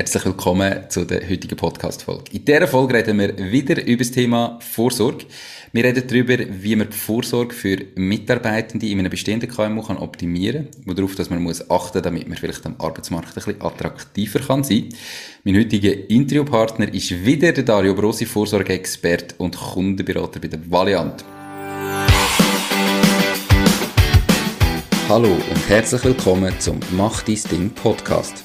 Herzlich willkommen zu der heutigen Podcast-Folge. In dieser Folge reden wir wieder über das Thema Vorsorge. Wir reden darüber, wie man die Vorsorge für Mitarbeitende in einem bestehenden KMU kann optimieren kann, worauf dass man muss achten damit man vielleicht am Arbeitsmarkt ein bisschen attraktiver kann sein. Mein heutiger Interviewpartner ist wieder der Dario Brosi, Vorsorgeexperte und Kundenberater bei der Valiant. Hallo und herzlich willkommen zum Mach dein Ding Podcast.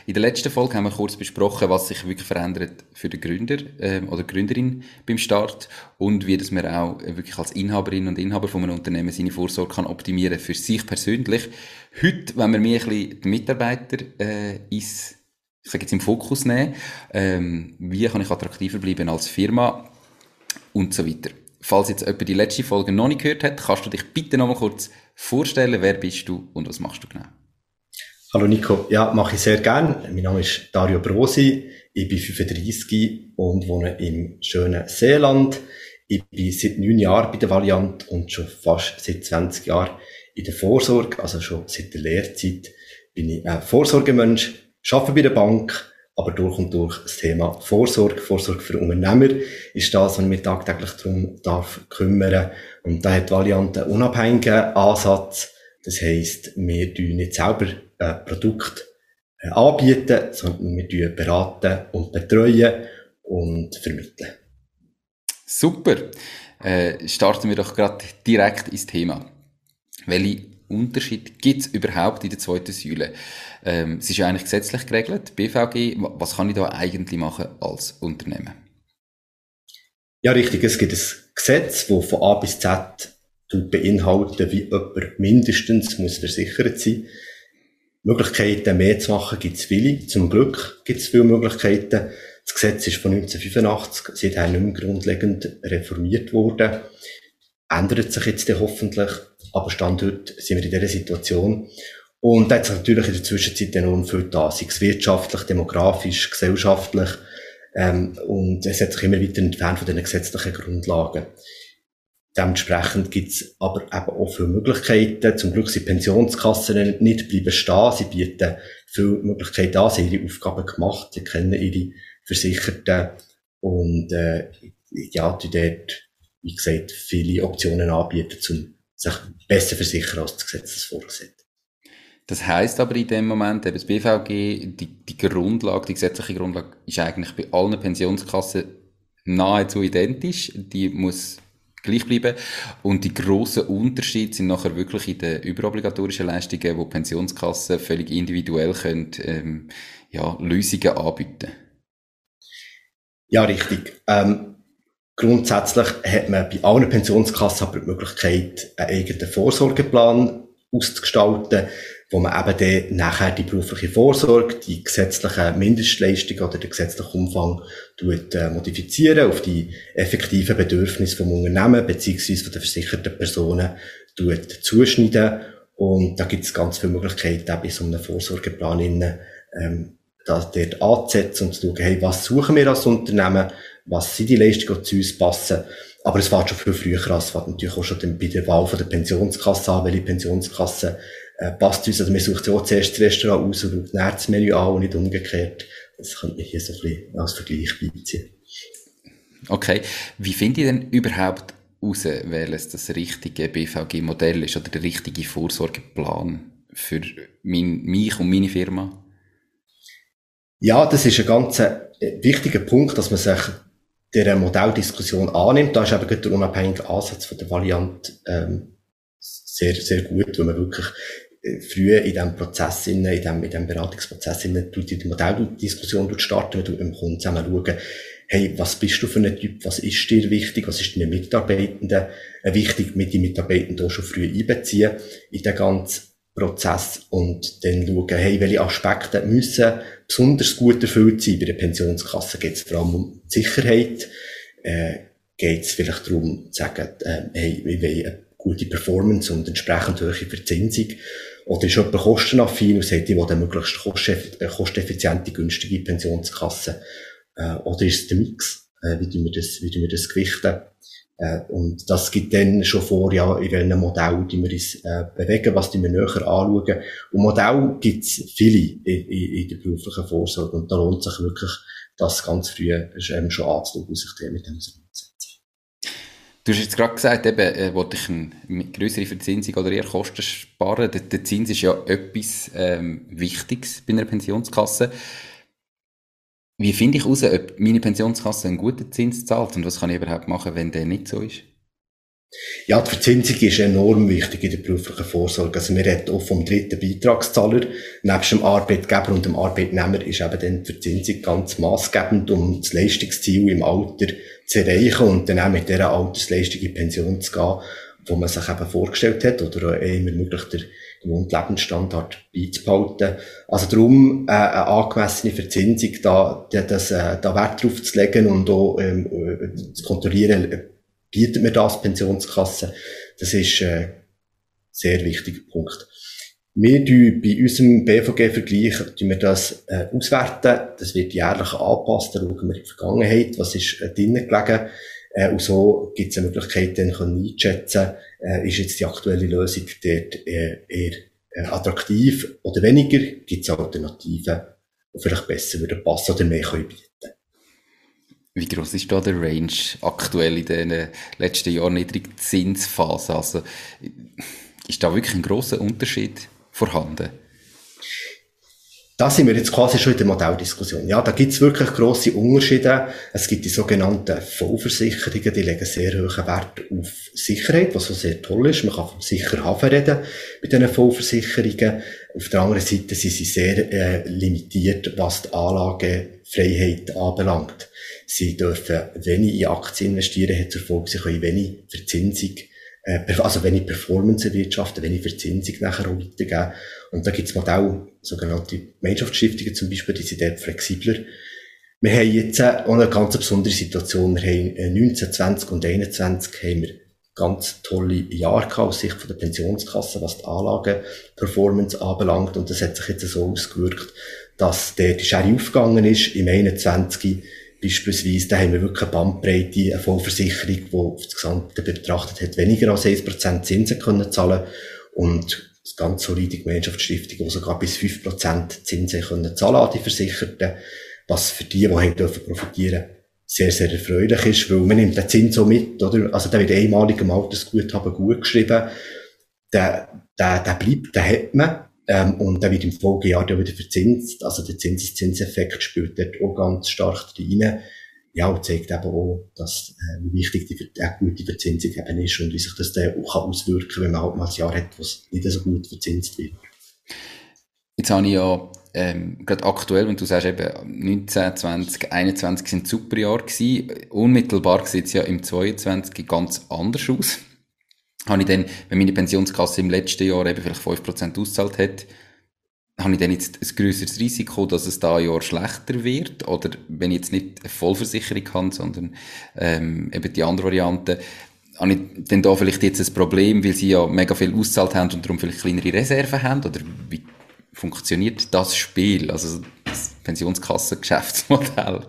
in der letzten Folge haben wir kurz besprochen, was sich wirklich verändert für den Gründer ähm, oder Gründerin beim Start und wie dass man auch wirklich als Inhaberin und Inhaber von einem Unternehmen seine Vorsorge kann optimieren für sich persönlich. Heute, wenn wir mir ein bisschen die Mitarbeiter äh, ins, ich sage jetzt im Fokus nehmen, ähm, wie kann ich attraktiver bleiben als Firma und so weiter. Falls jetzt jemand die letzte Folge noch nicht gehört hat, kannst du dich bitte noch mal kurz vorstellen, wer bist du und was machst du genau? Hallo Nico, ja, mache ich sehr gern. Mein Name ist Dario Brosi, ich bin 35 und wohne im schönen Seeland. Ich bin seit neun Jahren bei der Valiant und schon fast seit 20 Jahren in der Vorsorge, also schon seit der Lehrzeit bin ich ein Vorsorgemensch, arbeite bei der Bank, aber durch und durch das Thema Vorsorge, Vorsorge für Unternehmer ist das, was ich mich tagtäglich darum darf kümmern. Und da hat Valiant einen unabhängigen Ansatz. Das heisst, wir tun nicht selber äh, Produkt äh, anbieten, sondern wir beraten und betreuen und vermitteln. Super. Äh, starten wir doch gerade direkt ins Thema. Welche Unterschied gibt es überhaupt in der zweiten Säule? Ähm, es ist ja eigentlich gesetzlich geregelt, BVG. Was kann ich da eigentlich machen als Unternehmen? Ja, richtig. Es gibt ein Gesetz, das von A bis Z beinhaltet, wie jemand mindestens muss versichert sein muss. Möglichkeiten mehr zu machen gibt es viele. Zum Glück gibt es viele Möglichkeiten. Das Gesetz ist von 1985, seither nicht mehr grundlegend reformiert worden. Ändert sich jetzt hoffentlich, aber Stand heute sind wir in dieser Situation. Und da hat sich natürlich in der Zwischenzeit enorm viel da, sei es wirtschaftlich, demografisch, gesellschaftlich. Ähm, und es hat sich immer weiter entfernt von den gesetzlichen Grundlagen. Dementsprechend gibt es aber eben auch viele Möglichkeiten. Zum Glück sind Pensionskassen nicht bleiben stehen. Sie bieten viele Möglichkeiten an. Sie haben ihre Aufgaben gemacht. Sie kennen ihre Versicherten. Und, äh, ja, die dort, wie gesagt, viele Optionen anbieten, um sich besser versichern, als das Gesetz es vorsieht. Das heisst aber in dem Moment, eben das BVG, die, die Grundlage, die gesetzliche Grundlage ist eigentlich bei allen Pensionskassen nahezu identisch. Die muss gleich bleiben. Und die grossen Unterschiede sind nachher wirklich in den überobligatorischen Leistungen, wo Pensionskassen völlig individuell können, ähm, ja, Lösungen anbieten. Ja, richtig. Ähm, grundsätzlich hat man bei allen Pensionskassen aber die Möglichkeit, einen eigenen Vorsorgeplan auszugestalten, wo man eben dann nachher die berufliche Vorsorge, die gesetzlichen Mindestleistungen oder den gesetzlichen Umfang tut, äh, modifizieren auf die effektiven Bedürfnisse vom Unternehmen beziehungsweise den versicherten Personen tut zuschneiden. Und da gibt es ganz viele Möglichkeiten, auch bei so einem Vorsorgeplan innen, ähm, das dort anzusetzen und zu schauen, hey, was suchen wir als Unternehmen, was sind die Leistungen, die zu uns passen. Aber es fährt schon viel früher an. Es fährt natürlich auch schon bei der Wahl von der Pensionskasse an, welche Pensionskasse äh, passt uns. Also man sucht auch zuerst das Restaurant aus und schaut dann das Menü an und nicht umgekehrt. Das könnte man hier so ein bisschen als Vergleich beiziehen. Okay. Wie finde ich denn überhaupt heraus, welches das richtige BVG-Modell ist oder der richtige Vorsorgeplan für mein, mich und meine Firma? Ja, das ist ein ganz äh, wichtiger Punkt, dass man sich dieser Modelldiskussion annimmt. Da ist eben der unabhängige Ansatz von der Variante ähm, sehr, sehr gut, weil man wirklich früh in diesem Prozess, in diesem, in diesem Beratungsprozess, in die Modelldiskussion starten, mit dem Kunden zusammen schauen, hey, was bist du für ein Typ, was ist dir wichtig, was ist deinen Mitarbeitenden äh, wichtig, mit den Mitarbeitenden auch schon früh einbeziehen in den ganzen Prozess und dann schauen, hey, welche Aspekte müssen besonders gut erfüllt sein. Bei der Pensionskasse geht es vor allem um Sicherheit, äh, geht es vielleicht darum, zu sagen, äh, hey, wir wollen gute Performance und entsprechend hohe Verzinsung? Oder ist jemand kostenaffin und sagt, ich will eine möglichst äh, kosteneffiziente, günstige Pensionskasse? Äh, oder ist es der Mix? Äh, wie tun wir das, wie tun wir das gewichten? Äh, und das gibt dann schon vor, ja, in welchem Modell die wir uns äh, bewegen, was die wir näher anschauen. Und Modell gibt es viele in, in, in, der beruflichen Vorsorge. Und da lohnt sich wirklich, das ganz früh ähm, schon anzuschauen sich mit dem auseinanderzusetzen. Du hast jetzt gerade gesagt, eben, äh, wollte ich eine größere Verzinsung oder eher Kosten sparen. Der, der Zins ist ja etwas ähm, Wichtiges bei einer Pensionskasse. Wie finde ich heraus, ob meine Pensionskasse einen guten Zins zahlt und was kann ich überhaupt machen, wenn der nicht so ist? Ja, die Verzinsung ist enorm wichtig in der beruflichen Vorsorge. Also wir reden auch vom dritten Beitragszahler. Nebst dem Arbeitgeber und dem Arbeitnehmer ist eben dann die Verzinsung ganz maßgebend, um das Leistungsziel im Alter zu erreichen und dann auch mit dieser Altersleistung in Pension zu gehen, wo man sich eben vorgestellt hat oder auch immer möglich der Lebensstandard beizubehalten. Also darum äh, eine angemessene Verzinsung, da, das, äh, da Wert drauf zu legen und auch ähm, äh, zu kontrollieren, bietet mir das Pensionskasse. Das ist äh, ein sehr wichtiger Punkt. Wir tun bei unserem BVG-Vergleich wir das äh, auswerten. Das wird jährlich angepasst. Da schauen wir in die Vergangenheit, was ist äh, drinnen gelegen. Äh, und so gibt es eine Möglichkeit, dann einzuschätzen, äh, ist jetzt die aktuelle Lösung dort äh, eher äh, attraktiv oder weniger? Gibt es Alternativen, die vielleicht besser würden passen oder mehr können bieten wie groß ist da der Range aktuell in den letzten Jahren Niedrigzinsphase? Also, ist da wirklich ein großer Unterschied vorhanden? Da sind wir jetzt quasi schon in der Modelldiskussion. Ja, da gibt es wirklich grosse Unterschiede. Es gibt die sogenannten Vollversicherungen, die legen sehr hohen Wert auf Sicherheit, was so sehr toll ist. Man kann vom Sicherhafen reden bei diesen Vollversicherungen. Auf der anderen Seite sind sie sehr äh, limitiert, was die Anlagefreiheit anbelangt. Sie dürfen wenig in Aktien investieren, hat zur Folge, sie können wenig Verzinsung äh, also wenn ich Performance erwirtschaften, wenn ich Verzinsung nachher auch weitergeben. Und da gibt es Modelle, sogenannte Gemeinschaftsstiftungen zum Beispiel, die sind dort flexibler. Wir haben jetzt auch eine ganz besondere Situation. Wir haben 19, 20 und 21 haben wir ganz tolle Jahre gehabt aus Sicht der Pensionskasse, was die Anlagenperformance anbelangt. Und das hat sich jetzt so ausgewirkt, dass der die Schere aufgegangen ist. Im 21 Beispielsweise, da haben wir wirklich eine Bandbreite, eine Vollversicherung, die auf das Gesamte betrachtet hat, weniger als 1% Zinsen können zahlen und ganz solide Gemeinschaftsstiftung, die sogar bis 5% Zinsen können zahlen an die Versicherten, was für die, die haben dürfen profitieren, sehr, sehr erfreulich ist, weil man nimmt den Zins so mit, oder? Also der wird einmalig im Altersguthaben gut geschrieben, der, der, der bleibt, den hat man, ähm, und dann wird im Folgejahr dann wieder verzinst. Also der Zinseszinseffekt spielt dort auch ganz stark rein. Ja, und zeigt eben auch, dass, äh, wie wichtig die, die gute Verzinsung eben ist und wie sich das dann auch auswirken kann, wenn man halt mal ein Jahr hat, wo es nicht so gut verzinst wird. Jetzt habe ich ja ähm, gerade aktuell, wenn du sagst, eben 19, 20, 21 sind super Jahre gewesen. Unmittelbar sieht es ja im 22 ganz anders aus habe ich dann, wenn meine Pensionskasse im letzten Jahr eben vielleicht 5% ausgezahlt hat, habe ich dann jetzt ein größeres Risiko, dass es da ein Jahr schlechter wird? Oder wenn ich jetzt nicht eine Vollversicherung habe, sondern ähm, eben die andere Variante, habe ich dann da vielleicht jetzt ein Problem, weil sie ja mega viel ausgezahlt haben und darum vielleicht kleinere Reserven haben? Oder wie funktioniert das Spiel, also das Pensionskassengeschäftsmodell?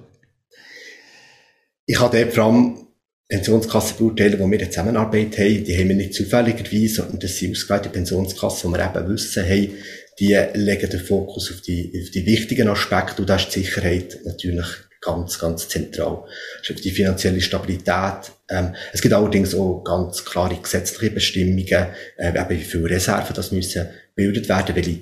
Ich habe dort vor allem Pensionskassen beurteilen, wo wir eine Zusammenarbeit haben, die haben wir nicht zufälligerweise, sondern das sind ausgewählte Pensionskassen, wo wir eben wissen, hey, die legen den Fokus auf die, auf die wichtigen Aspekte und da ist die Sicherheit natürlich ganz, ganz zentral. Das ist die finanzielle Stabilität. Ähm, es gibt allerdings auch ganz klare gesetzliche Bestimmungen, äh, eben wie viele Reserven das müssen bildet werden, welche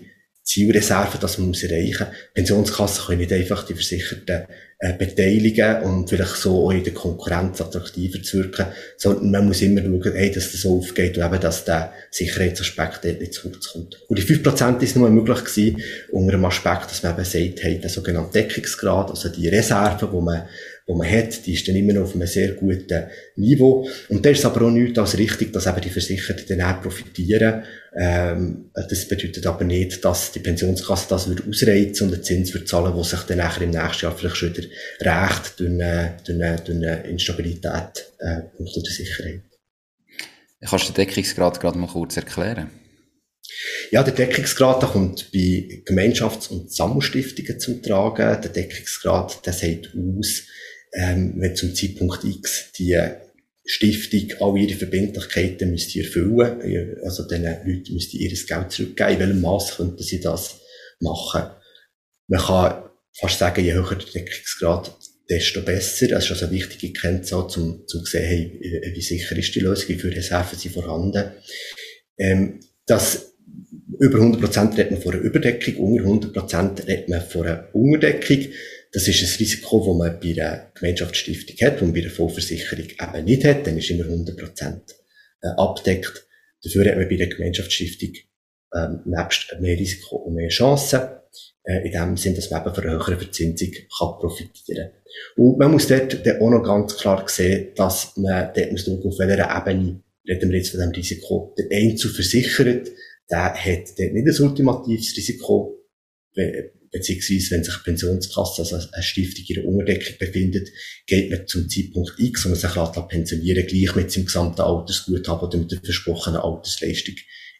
Zielreserven, das man muss erreichen. Pensionskassen können nicht einfach die Versicherten äh, beteiligen und vielleicht so auch in der Konkurrenz attraktiver zu wirken, sondern man muss immer schauen, hey, dass das aufgeht und eben, dass der Sicherheitsaspekt dort nicht zu kurz kommt. Und die 5% ist nur möglich gewesen, unter dem Aspekt, dass man eben sagt, hey, der sogenannte Deckungsgrad, also die Reserve, wo man die man hat, die ist dann immer noch auf einem sehr guten Niveau. Und da ist es aber auch nichts als richtig, dass eben die Versicherten dann auch profitieren. Ähm, das bedeutet aber nicht, dass die Pensionskasse das würde ausreizen und den Zins würde zahlen, der sich dann nachher im nächsten Jahr vielleicht schon wieder rächt durch eine, durch eine, durch eine Instabilität äh, unter der Sicherheit. Kannst du den Deckungsgrad gerade mal kurz erklären? Ja, der Deckungsgrad, der kommt bei Gemeinschafts- und Sammelstiftungen zum Tragen. Der Deckungsgrad, der sagt aus, ähm, wenn zum Zeitpunkt X die Stiftung all ihre Verbindlichkeiten müsste erfüllen. Also den Leuten müsste ihr Geld zurückgeben. In welchem Maß könnten sie das machen? Man kann fast sagen, je höher der Deckungsgrad, desto besser. Das ist also eine wichtige Kennzahl, um zu sehen, hey, wie sicher ist die Lösung, wie viele Reserven sind vorhanden. Ähm, das über 100% redet man von einer Überdeckung, unter 100% redet man von einer Unterdeckung. Das ist ein Risiko, das man bei einer Gemeinschaftsstiftung hat, man bei einer Vollversicherung eben nicht hat. Dann ist immer 100% äh, abdeckt. Dafür hat man bei der Gemeinschaftsstiftung ähm, nebst mehr Risiko und mehr Chancen. Äh, in dem Sinn, dass man eben von einer höheren Verzinsung kann profitieren Und man muss dort dann auch noch ganz klar sehen, dass man dort muss auf welcher Ebene reden wir jetzt von dem Risiko. Der Einzelversichert, der hat dort nicht ein ultimatives Risiko, beziehungsweise wenn sich eine Pensionskasse, also eine Stiftung in der Unterdeckung befindet, geht man zum Zeitpunkt X, wo man sich lässt, pensionieren, gleich mit seinem gesamten Altersguthaben oder mit der versprochenen Altersleistung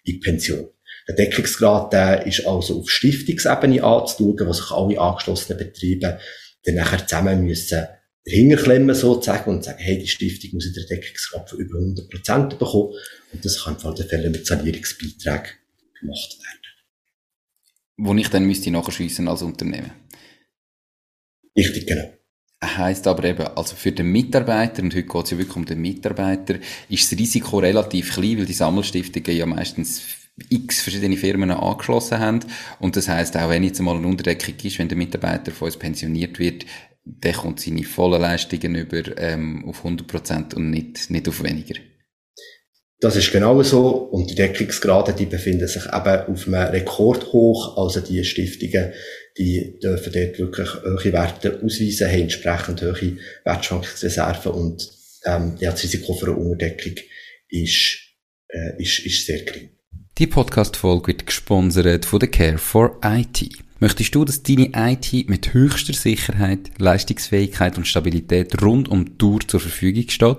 in die Pension. Der Deckungsgrad, der ist also auf Stiftungsebene anzuschauen, wo sich alle angeschlossenen Betriebe dann nachher zusammen müssen hinterklemmen sozusagen und sagen, hey, die Stiftung muss in der Deckungsgrad von über 100% bekommen. Und das kann in Fällen mit Sanierungsbeiträgen gemacht werden wo ich dann müsste nachschiessen als Unternehmen. Richtig, genau. Heißt aber eben, also für den Mitarbeiter, und heute geht es ja wirklich um den Mitarbeiter, ist das Risiko relativ klein, weil die Sammelstiftungen ja meistens x verschiedene Firmen angeschlossen haben. Und das heißt auch wenn jetzt mal eine Unterdeckung ist, wenn der Mitarbeiter von uns pensioniert wird, der kommt seine vollen Leistungen über ähm, auf 100% und nicht, nicht auf weniger. Das ist genau so. Und die Deckungsgrade, die befinden sich eben auf einem Rekordhoch. Also die Stiftungen, die dürfen dort wirklich hohe Werte ausweisen, haben entsprechend hohe Wertschwankungsreserven und ähm, ja, das Risiko für eine Unterdeckung ist, äh, ist, ist sehr gering. Die Podcast-Folge wird gesponsert von der Care for IT. Möchtest du, dass deine IT mit höchster Sicherheit, Leistungsfähigkeit und Stabilität rund um die Tour zur Verfügung steht?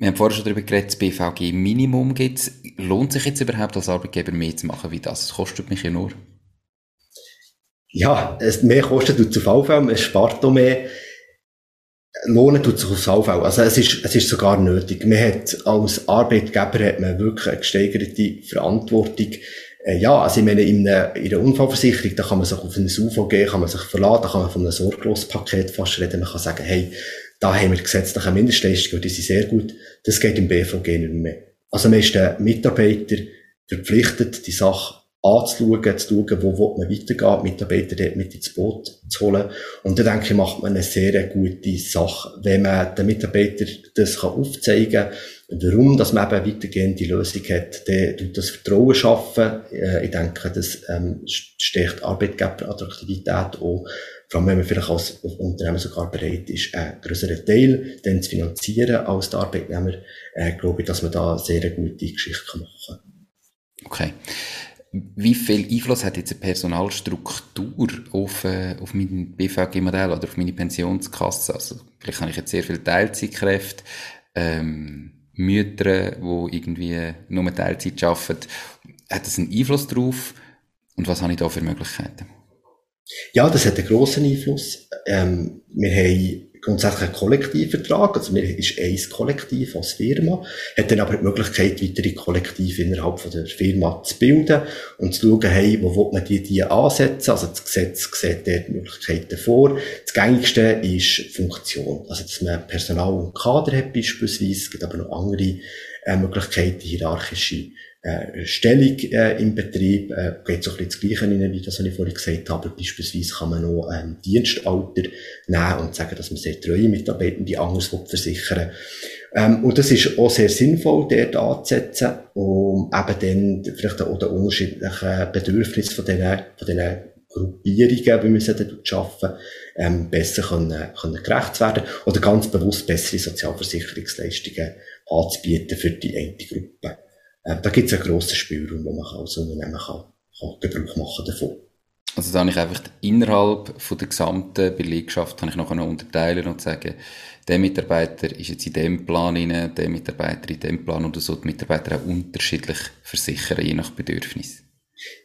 wir haben vorher schon darüber geredet, das BVG-Minimum gibt es. Lohnt sich jetzt überhaupt als Arbeitgeber mehr zu machen wie das? Das kostet mich ja nur. Ja, es mehr kostet es auf VV, es spart auch mehr. Lohnen tut sich auf VV. Also es ist, es ist sogar nötig. Man hat, als Arbeitgeber hat man wirklich eine gesteigerte Verantwortung. Äh, ja, also ich meine, in einer, in einer Unfallversicherung, da kann man sich auf ein UVG, kann man sich verladen, da kann man von einem Sorglospaket fast reden. Man kann sagen, hey, da haben wir gesetzliche Mindestleistungen, die sind sehr gut. Das geht im BVG nicht mehr. Also man ist den Mitarbeiter verpflichtet, die Sache anzuschauen, zu schauen, wo man weitergehen, Mitarbeiter dort mit ins Boot zu holen. Und da denke ich, macht man eine sehr gute Sache, wenn man den Mitarbeiter das aufzeigen kann, warum dass man eben weitergehende Lösung hat, dann tut das Vertrauen schaffen. Äh, ich denke, das ähm, stärkt Arbeitgeberattraktivität auch vor allem, wenn man vielleicht als Unternehmen sogar bereit ist, einen größeren Teil dann zu finanzieren als der Arbeitnehmer, äh, glaube ich, dass man da sehr eine gute Geschichte machen kann. Okay. Wie viel Einfluss hat jetzt eine Personalstruktur auf, äh, auf mein BVG-Modell oder auf meine Pensionskasse? Also, vielleicht habe ich jetzt sehr viele Teilzeitkräfte, ähm, Mütter, die irgendwie nur Teilzeit arbeiten. Hat das einen Einfluss darauf? Und was habe ich da für Möglichkeiten? Ja, das hat einen grossen Einfluss. Ähm, wir haben grundsätzlich einen Kollektivvertrag, also wir ist ein Kollektiv als Firma, hat dann aber die Möglichkeit, weitere Kollektive innerhalb von der Firma zu bilden und zu schauen, hey, wo will man die, die ansetzen, also das Gesetz sieht dort Möglichkeiten vor. Das gängigste ist Funktion, also dass man Personal und Kader hat beispielsweise, es gibt aber noch andere äh, Möglichkeiten, hierarchische äh, Stellung äh, im Betrieb, äh, geht so ein bisschen das Gleiche rein, wie das, was ich vorhin gesagt habe. Beispielsweise kann man noch ähm, Dienstalter nehmen und sagen, dass man sehr treue Mitarbeitende anders versichern Ähm, und das ist auch sehr sinnvoll, dort anzusetzen, um eben dann vielleicht auch den unterschiedlichen Bedürfnissen von diesen, von diesen Gruppierungen, wie wir dann schaffen, ähm, besser können, können gerecht werden oder ganz bewusst bessere Sozialversicherungsleistungen anzubieten für die eine Gruppe. Ähm, da gibt es einen grossen Spielraum, wo man als Unternehmen kann, kann Gebrauch machen davon. Also da habe ich einfach innerhalb von der gesamten Belegschaft kann ich noch unterteilen und sagen, der Mitarbeiter ist jetzt in dem Plan rein, der Mitarbeiter in dem Plan oder so die Mitarbeiter auch unterschiedlich versichern, je nach Bedürfnis.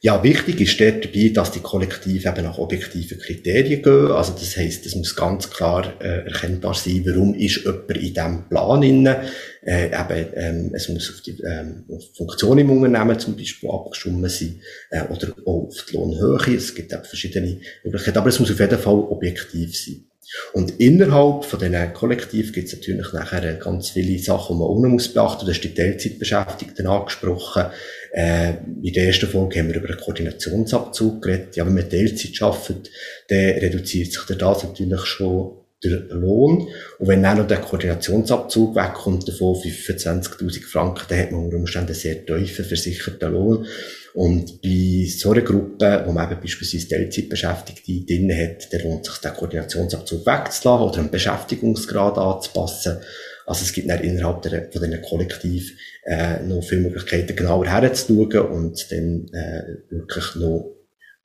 Ja, wichtig ist dort dabei, dass die Kollektive eben nach objektiven Kriterien gehen. Also das heisst, es muss ganz klar äh, erkennbar sein, warum ist jemand in diesem Plan inne. Äh, eben, ähm, es muss auf die ähm, auf Funktion im Unternehmen zum Beispiel abgestimmt sein äh, oder auch auf die Lohnhöhe. Es gibt eben verschiedene Möglichkeiten, aber es muss auf jeden Fall objektiv sein. Und innerhalb von diesen Kollektiv gibt es natürlich nachher ganz viele Sachen, die man auch muss beachten. Du hast die Teilzeitbeschäftigten angesprochen. Äh, in der ersten Folge haben wir über einen Koordinationsabzug geredet. Ja, wenn man Teilzeit arbeitet, dann reduziert sich das natürlich schon der Lohn. Und wenn dann noch der Koordinationsabzug wegkommt, davon 25.000 Franken, dann hat man unter Umständen einen sehr tiefen versicherten Lohn. Und bei so einer Gruppe, wo man eben beispielsweise Teilzeitbeschäftigte drin hat, dann lohnt sich den Koordinationsabzug wegzulassen oder einen Beschäftigungsgrad anzupassen. Also es gibt dann innerhalb der, von diesen Kollektiv äh, noch viele Möglichkeiten, genauer herzuschauen und dann äh, wirklich noch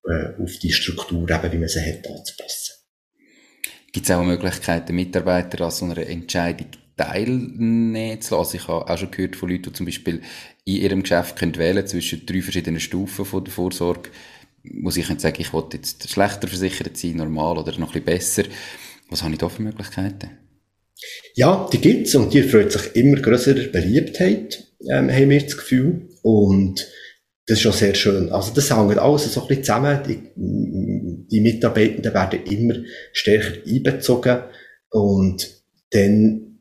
äh, auf die Struktur, eben, wie man sie hat, anzupassen. Gibt es auch Möglichkeiten, Mitarbeiter an so einer Entscheidung teilnehmen zu lassen? Ich habe auch schon gehört von Leuten, die zum Beispiel in ihrem Geschäft können wählen zwischen drei verschiedenen Stufen von der Vorsorge, wo sie können sagen, ich will jetzt schlechter versichert sein, normal oder noch ein bisschen besser. Was habe ich da für Möglichkeiten? Ja, die gibt's und die freut sich immer größerer Beliebtheit, ähm, haben wir das Gefühl. Und das ist schon sehr schön. Also das hängt alles so ein bisschen zusammen. Die, Mitarbeitenden werden immer stärker einbezogen und dann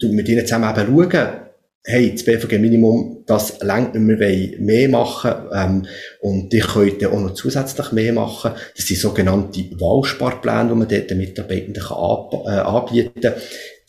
tun wir ihnen zusammen eben schauen, hey, das BVG-Minimum, das längt nicht, wir wollen mehr machen ähm, und die können auch noch zusätzlich mehr machen. Das sind sogenannte Wahlsparpläne, die man dort den Mitarbeitenden kann äh, anbieten kann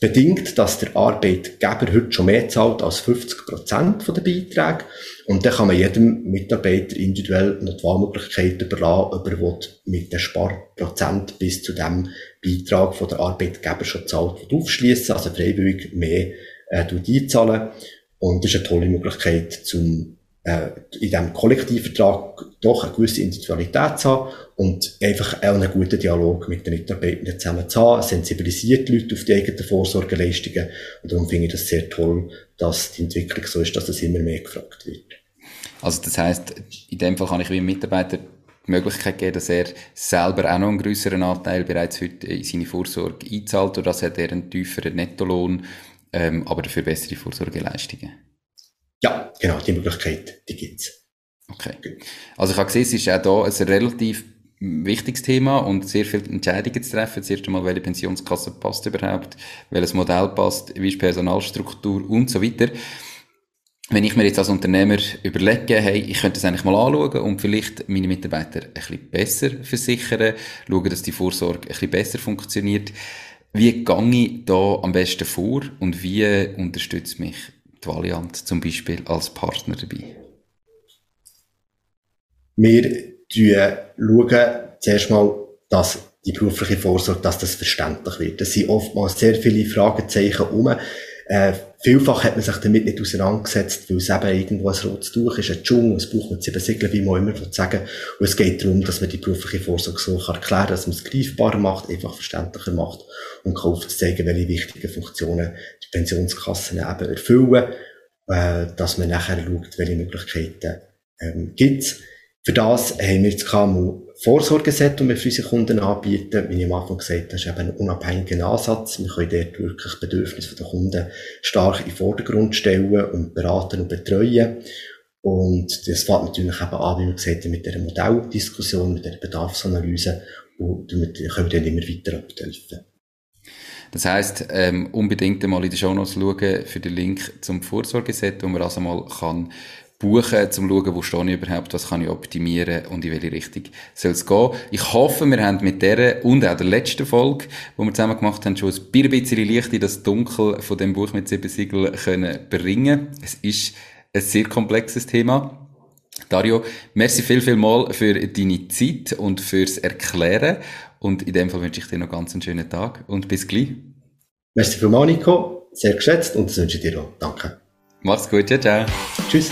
bedingt, dass der Arbeitgeber heute schon mehr zahlt als 50 Prozent der Beiträge. Und dann kann man jedem Mitarbeiter individuell noch die Wahlmöglichkeit überlassen, ob er mit dem Sparprozent bis zu dem Beitrag von der Arbeitgeber schon zahlt, aufschließen, also freiwillig mehr äh, einzahlen. Und das ist eine tolle Möglichkeit, zum in diesem Kollektivvertrag doch eine gewisse Individualität zu haben und einfach auch einen guten Dialog mit den Mitarbeitern zusammen zu haben, sensibilisiert die Leute auf die eigenen Vorsorgeleistungen und darum finde ich das sehr toll, dass die Entwicklung so ist, dass das immer mehr gefragt wird. Also das heißt, in dem Fall kann ich wie Mitarbeiter die Möglichkeit geben, dass er selber auch noch einen größeren Anteil bereits heute in seine Vorsorge einzahlt, oder dass er einen tieferen Nettolohn, ähm, aber dafür bessere Vorsorgeleistungen. Ja, genau, die Möglichkeit, die gibt's. Okay. Also ich habe gesehen, es ist auch hier ein relativ wichtiges Thema und sehr viele Entscheidungen zu treffen. Zuerst einmal, welche Pensionskasse passt überhaupt, welches Modell passt, wie ist Personalstruktur und so weiter. Wenn ich mir jetzt als Unternehmer überlege, hey, ich könnte das eigentlich mal anschauen und vielleicht meine Mitarbeiter ein bisschen besser versichern, schauen, dass die Vorsorge ein bisschen besser funktioniert. Wie gehe ich da am besten vor und wie unterstützt mich Valiant zum Beispiel als Partner dabei? Wir schauen zuerst mal, dass die berufliche Vorsorge, dass das verständlich wird. Es sind oftmals sehr viele Fragezeichen um. Äh, vielfach hat man sich damit nicht auseinandergesetzt, weil es eben irgendwo ein rotes Tuch ist, ein Dschungel, es braucht man sieben Segel, wie man immer sagen Und es geht darum, dass man die berufliche Vorsorge so erklären kann, dass man es greifbarer macht, einfach verständlicher macht und kann aufzeigen, welche wichtigen Funktionen die Pensionskassen eben erfüllen, äh, dass man nachher schaut, welche Möglichkeiten ähm, gibt. Für das haben wir das KMU Vorsorgeset, das wir für unsere Kunden anbieten. Wie ich am Anfang gesagt habe, ist eben ein unabhängiger Ansatz. Wir können dort wirklich Bedürfnisse der Kunden stark in den Vordergrund stellen und beraten und betreuen. Und das fängt natürlich eben an, wie wir gesagt haben, mit der Modelldiskussion, mit der Bedarfsanalyse. Und damit können wir dann immer weiter abhelfen. Das heisst, ähm, unbedingt einmal in den Show Notes schauen für den Link zum Vorsorgeset, wo man also mal kann buchen, um zu schauen, wo stehe ich überhaupt, was kann ich optimieren und in welche Richtung soll es gehen. Ich hoffe, wir haben mit der und auch der letzten Folge, die wir zusammen gemacht haben, schon ein bisschen Licht in das Dunkel von dem Buch mit sieben Siegeln können bringen. Es ist ein sehr komplexes Thema. Dario, merci viel, viel mal für deine Zeit und fürs Erklären. Und in dem Fall wünsche ich dir noch ganz einen schönen Tag und bis gleich. Merci vielmals, Nico. Sehr geschätzt und das wünsche ich dir auch. Danke. Mach's gut, ciao, ciao. Tschüss.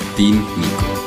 dein Nico.